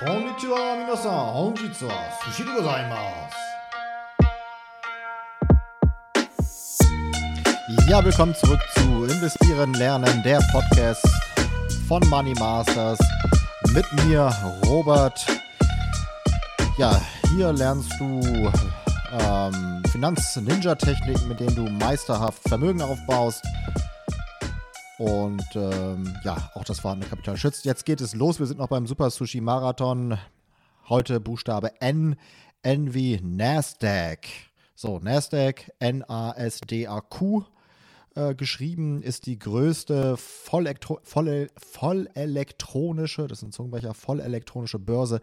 Konnichiwa, minasan. Honjitsu wa sushi de gozaimasu. Ja, willkommen zurück zu Investieren, Lernen, der Podcast von Money Masters. Mit mir, Robert. Ja, hier lernst du ähm, Finanz-Ninja-Techniken, mit denen du meisterhaft Vermögen aufbaust und ähm, ja, auch das vorhandene Kapital schützt. Jetzt geht es los. Wir sind noch beim Super Sushi Marathon. Heute Buchstabe N, N wie Nasdaq. So, Nasdaq, N-A-S-D-A-Q. Äh, geschrieben ist die größte voll, vollelektronische, das ist ein Zungenbrecher, vollelektronische Börse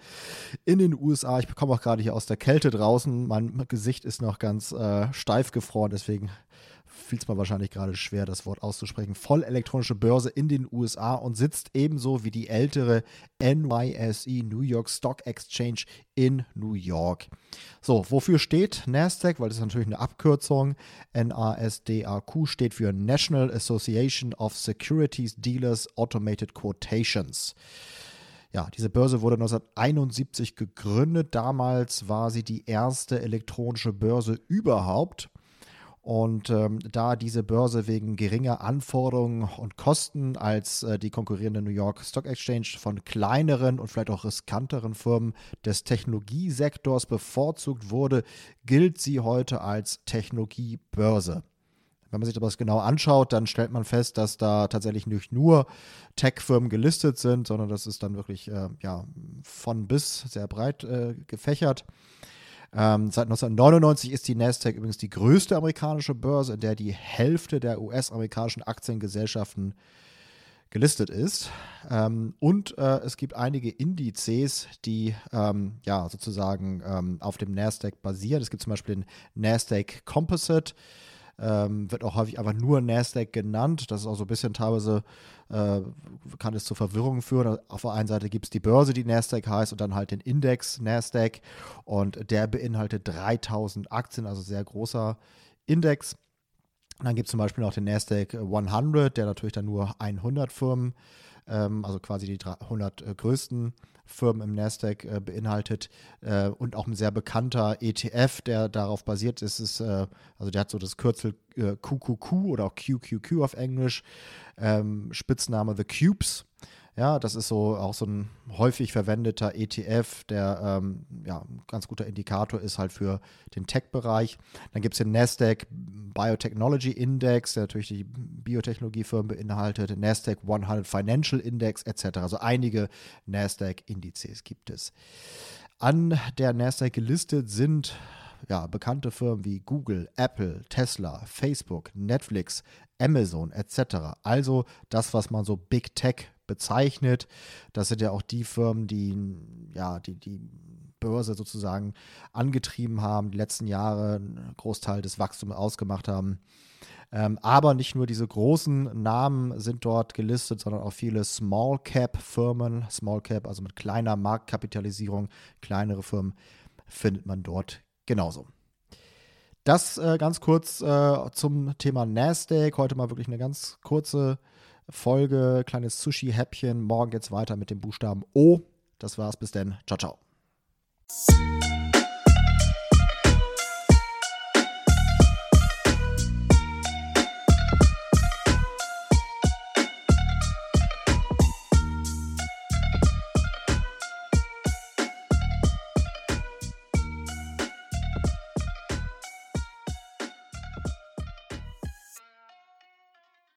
in den USA. Ich komme auch gerade hier aus der Kälte draußen. Mein Gesicht ist noch ganz äh, steif gefroren, deswegen fiel es mir wahrscheinlich gerade schwer, das Wort auszusprechen, voll elektronische Börse in den USA und sitzt ebenso wie die ältere NYSE, New York Stock Exchange in New York. So, wofür steht NASDAQ? Weil das ist natürlich eine Abkürzung. NASDAQ steht für National Association of Securities Dealers Automated Quotations. Ja, diese Börse wurde 1971 gegründet. Damals war sie die erste elektronische Börse überhaupt. Und ähm, da diese Börse wegen geringer Anforderungen und Kosten als äh, die konkurrierende New York Stock Exchange von kleineren und vielleicht auch riskanteren Firmen des Technologiesektors bevorzugt wurde, gilt sie heute als Technologiebörse. Wenn man sich das genau anschaut, dann stellt man fest, dass da tatsächlich nicht nur Tech-Firmen gelistet sind, sondern das ist dann wirklich äh, ja, von bis sehr breit äh, gefächert. Ähm, seit 1999 ist die Nasdaq übrigens die größte amerikanische Börse, in der die Hälfte der US-amerikanischen Aktiengesellschaften gelistet ist. Ähm, und äh, es gibt einige Indizes, die ähm, ja sozusagen ähm, auf dem Nasdaq basieren. Es gibt zum Beispiel den Nasdaq Composite ähm, wird auch häufig einfach nur Nasdaq genannt. Das ist auch so ein bisschen teilweise, äh, kann es zu Verwirrung führen. Auf der einen Seite gibt es die Börse, die Nasdaq heißt, und dann halt den Index Nasdaq. Und der beinhaltet 3000 Aktien, also sehr großer Index. Und dann gibt es zum Beispiel noch den Nasdaq 100, der natürlich dann nur 100 Firmen, ähm, also quasi die 100 äh, größten Firmen im Nasdaq äh, beinhaltet äh, und auch ein sehr bekannter ETF, der darauf basiert ist. ist äh, also der hat so das Kürzel äh, QQQ oder auch QQQ auf Englisch, ähm, Spitzname The Cubes. Ja, das ist so auch so ein häufig verwendeter ETF, der ähm, ja, ein ganz guter Indikator ist halt für den Tech-Bereich. Dann gibt es den Nasdaq Biotechnology Index, der natürlich die Biotechnologiefirmen beinhaltet, Nasdaq 100 Financial Index etc. Also einige Nasdaq-Indizes gibt es. An der Nasdaq gelistet sind ja, bekannte Firmen wie Google, Apple, Tesla, Facebook, Netflix, Amazon etc. Also das, was man so Big Tech bezeichnet. Das sind ja auch die Firmen, die ja, die, die Börse sozusagen angetrieben haben, die letzten Jahre einen Großteil des Wachstums ausgemacht haben. Ähm, aber nicht nur diese großen Namen sind dort gelistet, sondern auch viele Small Cap Firmen, Small Cap, also mit kleiner Marktkapitalisierung, kleinere Firmen findet man dort genauso. Das äh, ganz kurz äh, zum Thema Nasdaq. Heute mal wirklich eine ganz kurze Folge, kleines Sushi-Häppchen. Morgen geht's weiter mit dem Buchstaben O. Das war's, bis dann. Ciao, ciao. Thank you